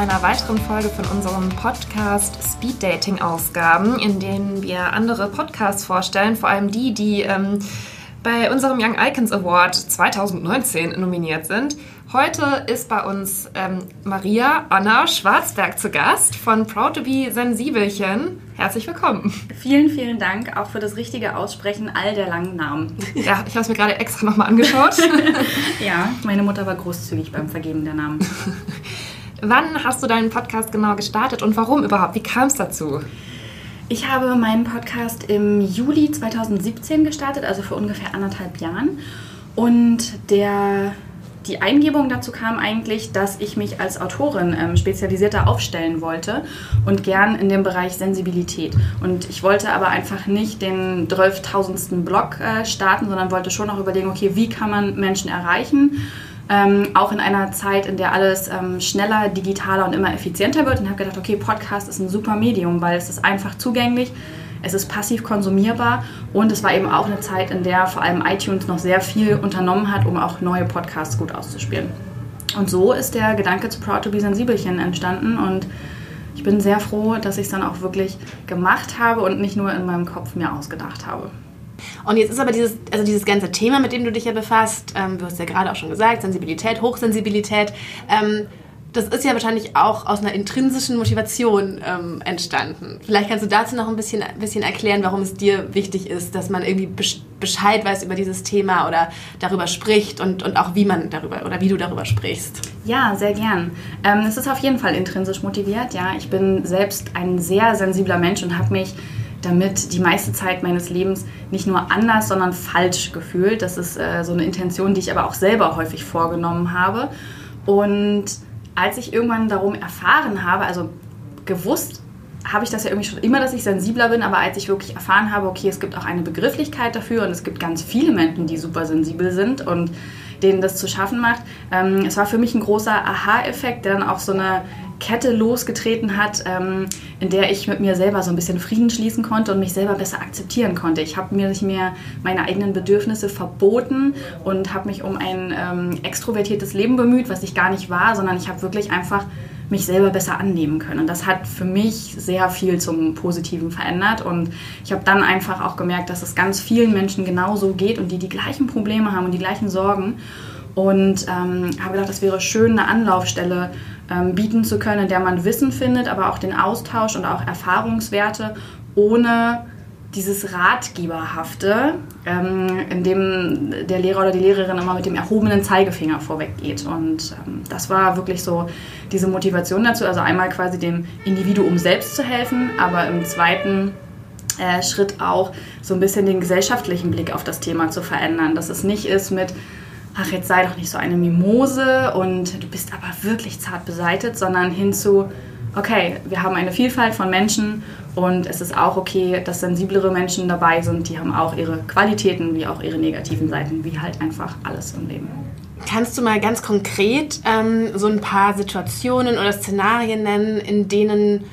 einer weiteren Folge von unserem Podcast Speed Dating Ausgaben, in denen wir andere Podcasts vorstellen, vor allem die, die ähm, bei unserem Young Icons Award 2019 nominiert sind. Heute ist bei uns ähm, Maria Anna Schwarzberg zu Gast von Proud to be Sensibelchen. Herzlich willkommen. Vielen, vielen Dank auch für das richtige Aussprechen all der langen Namen. Ja, ich habe es mir gerade extra nochmal angeschaut. ja, meine Mutter war großzügig beim Vergeben der Namen. Wann hast du deinen Podcast genau gestartet und warum überhaupt? Wie kam es dazu? Ich habe meinen Podcast im Juli 2017 gestartet, also vor ungefähr anderthalb Jahren. Und der, die Eingebung dazu kam eigentlich, dass ich mich als Autorin ähm, spezialisierter aufstellen wollte und gern in dem Bereich Sensibilität. Und ich wollte aber einfach nicht den 12.000. Blog äh, starten, sondern wollte schon auch überlegen, okay, wie kann man Menschen erreichen? Ähm, auch in einer Zeit, in der alles ähm, schneller, digitaler und immer effizienter wird. Und habe gedacht, okay, Podcast ist ein super Medium, weil es ist einfach zugänglich, es ist passiv konsumierbar und es war eben auch eine Zeit, in der vor allem iTunes noch sehr viel unternommen hat, um auch neue Podcasts gut auszuspielen. Und so ist der Gedanke zu Proud to be Sensibelchen entstanden und ich bin sehr froh, dass ich es dann auch wirklich gemacht habe und nicht nur in meinem Kopf mir ausgedacht habe. Und jetzt ist aber dieses, also dieses ganze Thema, mit dem du dich ja befasst, ähm, du hast ja gerade auch schon gesagt, Sensibilität, Hochsensibilität, ähm, das ist ja wahrscheinlich auch aus einer intrinsischen Motivation ähm, entstanden. Vielleicht kannst du dazu noch ein bisschen, ein bisschen erklären, warum es dir wichtig ist, dass man irgendwie Bescheid weiß über dieses Thema oder darüber spricht und, und auch wie man darüber oder wie du darüber sprichst. Ja, sehr gern. Ähm, es ist auf jeden Fall intrinsisch motiviert. Ja, ich bin selbst ein sehr sensibler Mensch und habe mich damit die meiste Zeit meines Lebens nicht nur anders, sondern falsch gefühlt. Das ist äh, so eine Intention, die ich aber auch selber häufig vorgenommen habe. Und als ich irgendwann darum erfahren habe, also gewusst habe ich das ja irgendwie schon immer, dass ich sensibler bin, aber als ich wirklich erfahren habe, okay, es gibt auch eine Begrifflichkeit dafür und es gibt ganz viele Menschen, die super sensibel sind und denen das zu schaffen macht. Ähm, es war für mich ein großer Aha-Effekt, der dann auch so eine Kette losgetreten hat, ähm, in der ich mit mir selber so ein bisschen Frieden schließen konnte und mich selber besser akzeptieren konnte. Ich habe mir nicht mehr meine eigenen Bedürfnisse verboten und habe mich um ein ähm, extrovertiertes Leben bemüht, was ich gar nicht war, sondern ich habe wirklich einfach mich selber besser annehmen können. Und das hat für mich sehr viel zum Positiven verändert. Und ich habe dann einfach auch gemerkt, dass es ganz vielen Menschen genauso geht und die die gleichen Probleme haben und die gleichen Sorgen. Und ähm, habe gedacht, das wäre schön, eine Anlaufstelle ähm, bieten zu können, in der man Wissen findet, aber auch den Austausch und auch Erfahrungswerte ohne dieses Ratgeberhafte, ähm, in dem der Lehrer oder die Lehrerin immer mit dem erhobenen Zeigefinger vorweg geht. Und ähm, das war wirklich so diese Motivation dazu. Also einmal quasi dem Individuum selbst zu helfen, aber im zweiten äh, Schritt auch so ein bisschen den gesellschaftlichen Blick auf das Thema zu verändern. Dass es nicht ist mit ach, jetzt sei doch nicht so eine Mimose und du bist aber wirklich zart beseitet, sondern hinzu, okay, wir haben eine Vielfalt von Menschen und es ist auch okay, dass sensiblere Menschen dabei sind, die haben auch ihre Qualitäten wie auch ihre negativen Seiten, wie halt einfach alles im Leben. Kannst du mal ganz konkret ähm, so ein paar Situationen oder Szenarien nennen, in denen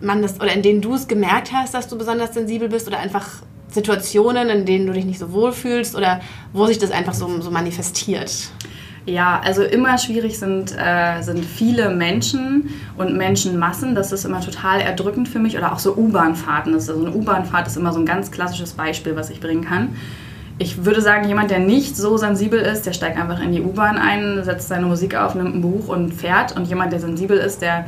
man das oder in denen du es gemerkt hast, dass du besonders sensibel bist oder einfach Situationen, in denen du dich nicht so wohl fühlst oder wo sich das einfach so, so manifestiert? Ja, also immer schwierig sind, äh, sind viele Menschen und Menschenmassen. Das ist immer total erdrückend für mich. Oder auch so U-Bahn-Fahrten. Also eine U-Bahn-Fahrt ist immer so ein ganz klassisches Beispiel, was ich bringen kann. Ich würde sagen, jemand, der nicht so sensibel ist, der steigt einfach in die U-Bahn ein, setzt seine Musik auf, nimmt ein Buch und fährt. Und jemand, der sensibel ist, der,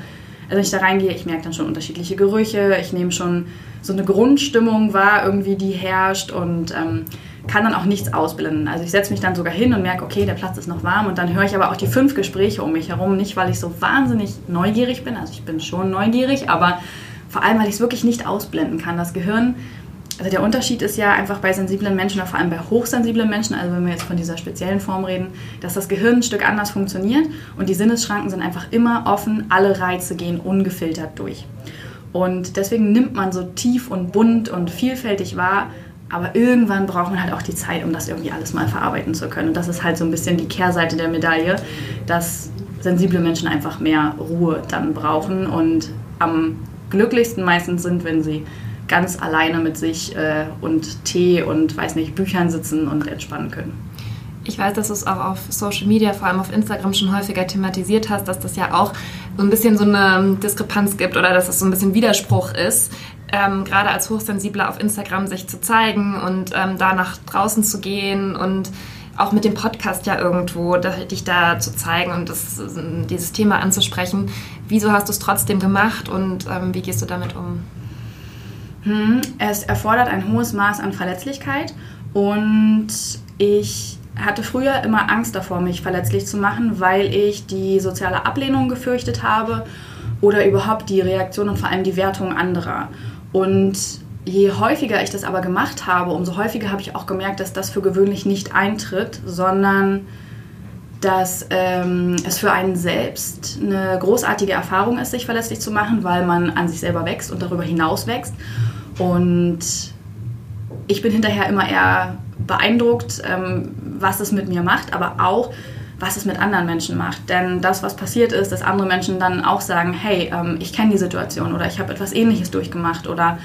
also wenn ich da reingehe, ich merke dann schon unterschiedliche Gerüche, ich nehme schon so eine Grundstimmung wahr, irgendwie, die herrscht und ähm, kann dann auch nichts ausblenden. Also ich setze mich dann sogar hin und merke, okay, der Platz ist noch warm und dann höre ich aber auch die fünf Gespräche um mich herum. Nicht, weil ich so wahnsinnig neugierig bin, also ich bin schon neugierig, aber vor allem, weil ich es wirklich nicht ausblenden kann. Das Gehirn, also der Unterschied ist ja einfach bei sensiblen Menschen vor allem bei hochsensiblen Menschen, also wenn wir jetzt von dieser speziellen Form reden, dass das Gehirn ein Stück anders funktioniert und die Sinnesschranken sind einfach immer offen, alle Reize gehen ungefiltert durch. Und deswegen nimmt man so tief und bunt und vielfältig wahr, aber irgendwann braucht man halt auch die Zeit, um das irgendwie alles mal verarbeiten zu können. Und das ist halt so ein bisschen die Kehrseite der Medaille, dass sensible Menschen einfach mehr Ruhe dann brauchen und am glücklichsten meistens sind, wenn sie ganz alleine mit sich äh, und Tee und weiß nicht, Büchern sitzen und entspannen können. Ich weiß, dass du es auch auf Social Media, vor allem auf Instagram schon häufiger thematisiert hast, dass das ja auch so ein bisschen so eine Diskrepanz gibt oder dass es so ein bisschen Widerspruch ist, ähm, gerade als Hochsensibler auf Instagram sich zu zeigen und ähm, da nach draußen zu gehen und auch mit dem Podcast ja irgendwo, dich da zu zeigen und das, dieses Thema anzusprechen. Wieso hast du es trotzdem gemacht und ähm, wie gehst du damit um? Hm, es erfordert ein hohes Maß an Verletzlichkeit und ich hatte früher immer Angst davor, mich verletzlich zu machen, weil ich die soziale Ablehnung gefürchtet habe oder überhaupt die Reaktion und vor allem die Wertung anderer. Und je häufiger ich das aber gemacht habe, umso häufiger habe ich auch gemerkt, dass das für gewöhnlich nicht eintritt, sondern dass ähm, es für einen selbst eine großartige Erfahrung ist, sich verletzlich zu machen, weil man an sich selber wächst und darüber hinaus wächst. Und ich bin hinterher immer eher beeindruckt, ähm, was es mit mir macht, aber auch, was es mit anderen Menschen macht. Denn das, was passiert ist, dass andere Menschen dann auch sagen, hey, ähm, ich kenne die Situation oder ich habe etwas Ähnliches durchgemacht oder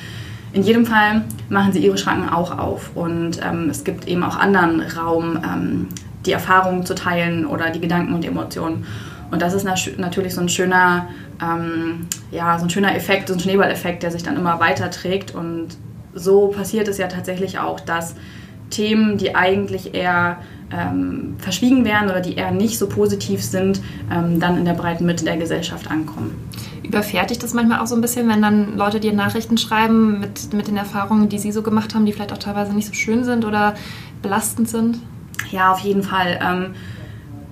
in jedem Fall machen sie ihre Schranken auch auf und ähm, es gibt eben auch anderen Raum, ähm, die Erfahrungen zu teilen oder die Gedanken und Emotionen. Und das ist natürlich so ein schöner, ähm, ja, so ein schöner Effekt, so ein Schneeballeffekt, der sich dann immer weiterträgt. Und so passiert es ja tatsächlich auch, dass Themen, die eigentlich eher ähm, verschwiegen werden oder die eher nicht so positiv sind, ähm, dann in der breiten Mitte der Gesellschaft ankommen. Überfährt dich das manchmal auch so ein bisschen, wenn dann Leute dir Nachrichten schreiben mit, mit den Erfahrungen, die sie so gemacht haben, die vielleicht auch teilweise nicht so schön sind oder belastend sind? Ja, auf jeden Fall. Ähm,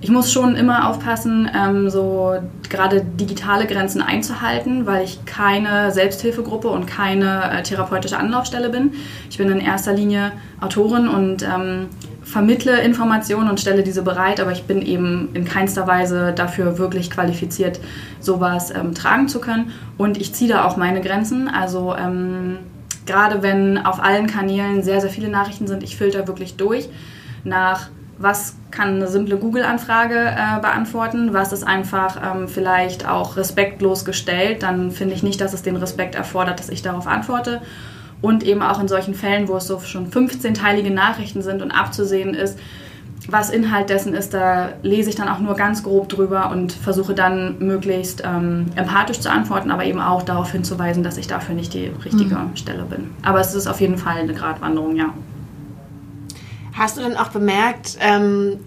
ich muss schon immer aufpassen, ähm, so gerade digitale Grenzen einzuhalten, weil ich keine Selbsthilfegruppe und keine äh, therapeutische Anlaufstelle bin. Ich bin in erster Linie Autorin und ähm, vermittle Informationen und stelle diese bereit, aber ich bin eben in keinster Weise dafür wirklich qualifiziert, sowas ähm, tragen zu können. Und ich ziehe da auch meine Grenzen. Also ähm, gerade wenn auf allen Kanälen sehr, sehr viele Nachrichten sind, ich filter wirklich durch nach was kann eine simple Google-Anfrage äh, beantworten, was ist einfach ähm, vielleicht auch respektlos gestellt, dann finde ich nicht, dass es den Respekt erfordert, dass ich darauf antworte. Und eben auch in solchen Fällen, wo es so schon 15-teilige Nachrichten sind und abzusehen ist, was Inhalt dessen ist, da lese ich dann auch nur ganz grob drüber und versuche dann möglichst ähm, empathisch zu antworten, aber eben auch darauf hinzuweisen, dass ich dafür nicht die richtige mhm. Stelle bin. Aber es ist auf jeden Fall eine Gratwanderung, ja. Hast du dann auch bemerkt, ähm,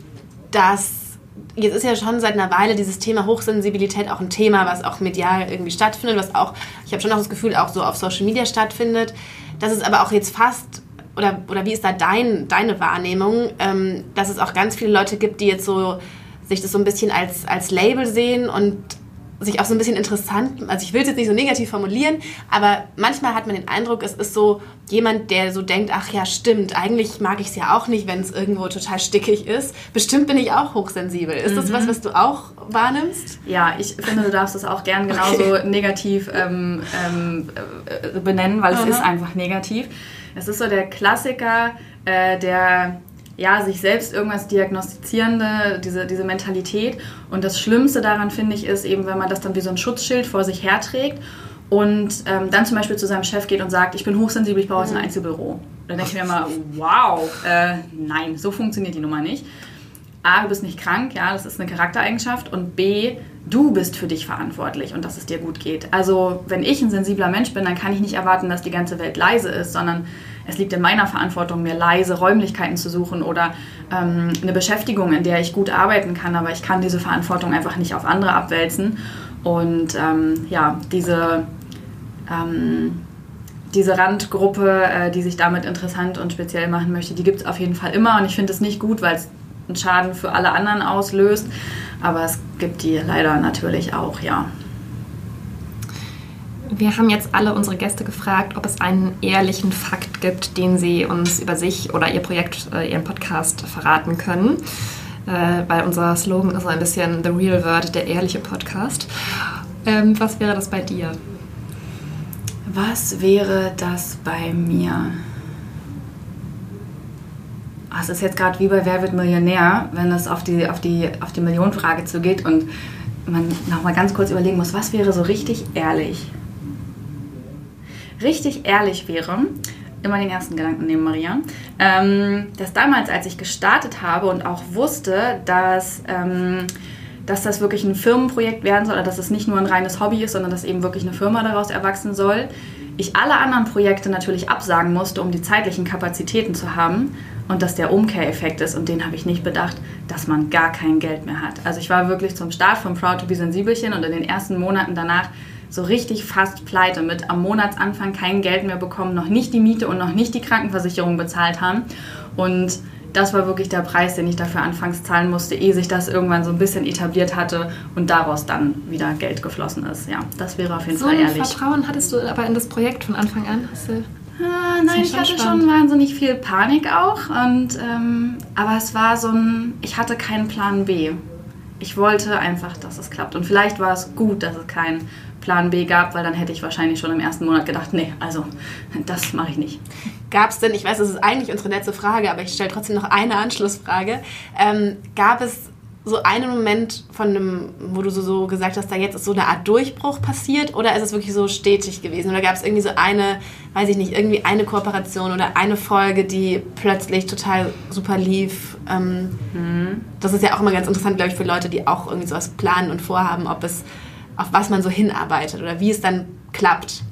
dass jetzt ist ja schon seit einer Weile dieses Thema Hochsensibilität auch ein Thema, was auch medial irgendwie stattfindet, was auch, ich habe schon auch das Gefühl, auch so auf Social Media stattfindet, dass es aber auch jetzt fast, oder, oder wie ist da dein, deine Wahrnehmung, ähm, dass es auch ganz viele Leute gibt, die jetzt so sich das so ein bisschen als, als Label sehen und sich auch so ein bisschen interessant, also ich will es jetzt nicht so negativ formulieren, aber manchmal hat man den Eindruck, es ist so jemand, der so denkt, ach ja, stimmt, eigentlich mag ich es ja auch nicht, wenn es irgendwo total stickig ist. Bestimmt bin ich auch hochsensibel. Ist mhm. das was, was du auch wahrnimmst? Ja, ich finde, du darfst es auch gern genauso okay. negativ ähm, ähm, äh, benennen, weil es Aha. ist einfach negativ. Es ist so der Klassiker, äh, der ja, sich selbst irgendwas diagnostizierende, diese, diese Mentalität. Und das Schlimmste daran, finde ich, ist eben, wenn man das dann wie so ein Schutzschild vor sich herträgt und ähm, dann zum Beispiel zu seinem Chef geht und sagt, ich bin hochsensibel, ich brauche jetzt ein mhm. Einzelbüro. Dann denke ich mir immer, wow, äh, nein, so funktioniert die Nummer nicht. A, du bist nicht krank, ja, das ist eine Charaktereigenschaft. Und B, du bist für dich verantwortlich und dass es dir gut geht. Also, wenn ich ein sensibler Mensch bin, dann kann ich nicht erwarten, dass die ganze Welt leise ist, sondern es liegt in meiner Verantwortung, mir leise Räumlichkeiten zu suchen oder ähm, eine Beschäftigung, in der ich gut arbeiten kann, aber ich kann diese Verantwortung einfach nicht auf andere abwälzen. Und ähm, ja, diese, ähm, diese Randgruppe, äh, die sich damit interessant und speziell machen möchte, die gibt es auf jeden Fall immer. Und ich finde es nicht gut, weil es einen Schaden für alle anderen auslöst. Aber es gibt die leider natürlich auch, ja. Wir haben jetzt alle unsere Gäste gefragt, ob es einen ehrlichen Fakt gibt, den sie uns über sich oder ihr Projekt, äh, ihren Podcast verraten können. Äh, weil unser Slogan ist ein bisschen The Real Word, der ehrliche Podcast. Ähm, was wäre das bei dir? Was wäre das bei mir? Ah, es ist jetzt gerade wie bei Wer wird Millionär, wenn es auf die, auf die, auf die Millionenfrage zugeht und man nochmal ganz kurz überlegen muss, was wäre so richtig ehrlich? Richtig ehrlich wäre, immer den ersten Gedanken nehmen, Maria. Ähm, dass damals, als ich gestartet habe und auch wusste, dass, ähm, dass das wirklich ein Firmenprojekt werden soll, oder dass es nicht nur ein reines Hobby ist, sondern dass eben wirklich eine Firma daraus erwachsen soll, ich alle anderen Projekte natürlich absagen musste, um die zeitlichen Kapazitäten zu haben und dass der Umkehreffekt ist, und den habe ich nicht bedacht, dass man gar kein Geld mehr hat. Also ich war wirklich zum Start von Proud to be Sensibelchen und in den ersten Monaten danach so richtig fast pleite mit am Monatsanfang kein Geld mehr bekommen, noch nicht die Miete und noch nicht die Krankenversicherung bezahlt haben. Und das war wirklich der Preis, den ich dafür anfangs zahlen musste, ehe sich das irgendwann so ein bisschen etabliert hatte und daraus dann wieder Geld geflossen ist. Ja, das wäre auf jeden so Fall ehrlich. Vertrauen hattest du aber in das Projekt von Anfang an? Hast du Ah, nein, ich hatte spannend. schon wahnsinnig viel Panik auch. Und, ähm, aber es war so ein, ich hatte keinen Plan B. Ich wollte einfach, dass es klappt. Und vielleicht war es gut, dass es keinen Plan B gab, weil dann hätte ich wahrscheinlich schon im ersten Monat gedacht, nee, also das mache ich nicht. Gab es denn, ich weiß, das ist eigentlich unsere letzte Frage, aber ich stelle trotzdem noch eine Anschlussfrage. Ähm, gab es so einen Moment von einem, wo du so, so gesagt hast, da jetzt ist so eine Art Durchbruch passiert oder ist es wirklich so stetig gewesen? Oder gab es irgendwie so eine, weiß ich nicht, irgendwie eine Kooperation oder eine Folge, die plötzlich total super lief? Ähm, mhm. Das ist ja auch immer ganz interessant, glaube ich, für Leute, die auch irgendwie sowas planen und vorhaben, ob es, auf was man so hinarbeitet oder wie es dann klappt.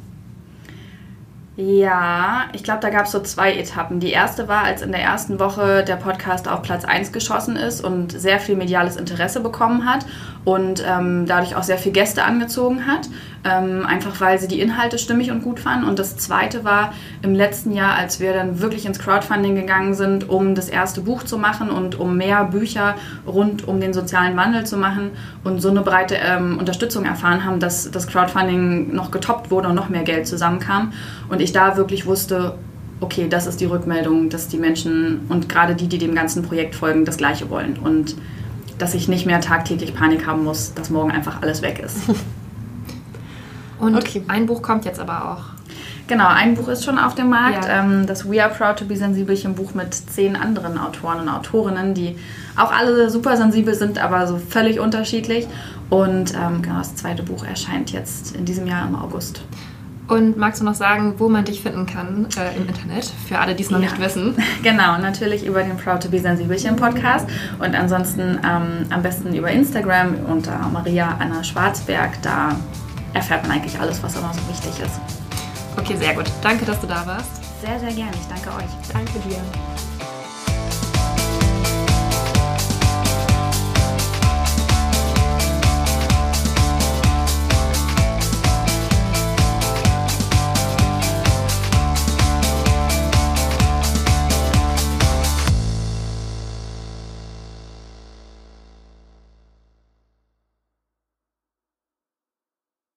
Ja, ich glaube, da gab es so zwei Etappen. Die erste war, als in der ersten Woche der Podcast auf Platz 1 geschossen ist und sehr viel mediales Interesse bekommen hat und ähm, dadurch auch sehr viele Gäste angezogen hat, ähm, einfach weil sie die Inhalte stimmig und gut fanden. Und das zweite war im letzten Jahr, als wir dann wirklich ins Crowdfunding gegangen sind, um das erste Buch zu machen und um mehr Bücher rund um den sozialen Wandel zu machen und so eine breite ähm, Unterstützung erfahren haben, dass das Crowdfunding noch getoppt wurde und noch mehr Geld zusammenkam. Und ich da wirklich wusste, okay, das ist die Rückmeldung, dass die Menschen und gerade die, die dem ganzen Projekt folgen, das Gleiche wollen. Und dass ich nicht mehr tagtäglich Panik haben muss, dass morgen einfach alles weg ist. Und okay. ein Buch kommt jetzt aber auch. Genau, ein Buch ist schon auf dem Markt. Ja. Ähm, das We Are Proud to Be Sensibelchen Buch mit zehn anderen Autoren und Autorinnen, die auch alle super sensibel sind, aber so völlig unterschiedlich. Und ähm, genau, das zweite Buch erscheint jetzt in diesem Jahr im August. Und magst du noch sagen, wo man dich finden kann äh, im Internet, für alle, die es noch ja. nicht wissen? Genau, natürlich über den Proud to be Sensibelchen Podcast und ansonsten ähm, am besten über Instagram unter Maria Anna Schwarzberg. Da erfährt man eigentlich alles, was immer so wichtig ist. Okay, sehr gut. Danke, dass du da warst. Sehr, sehr gerne. Ich danke euch. Danke dir.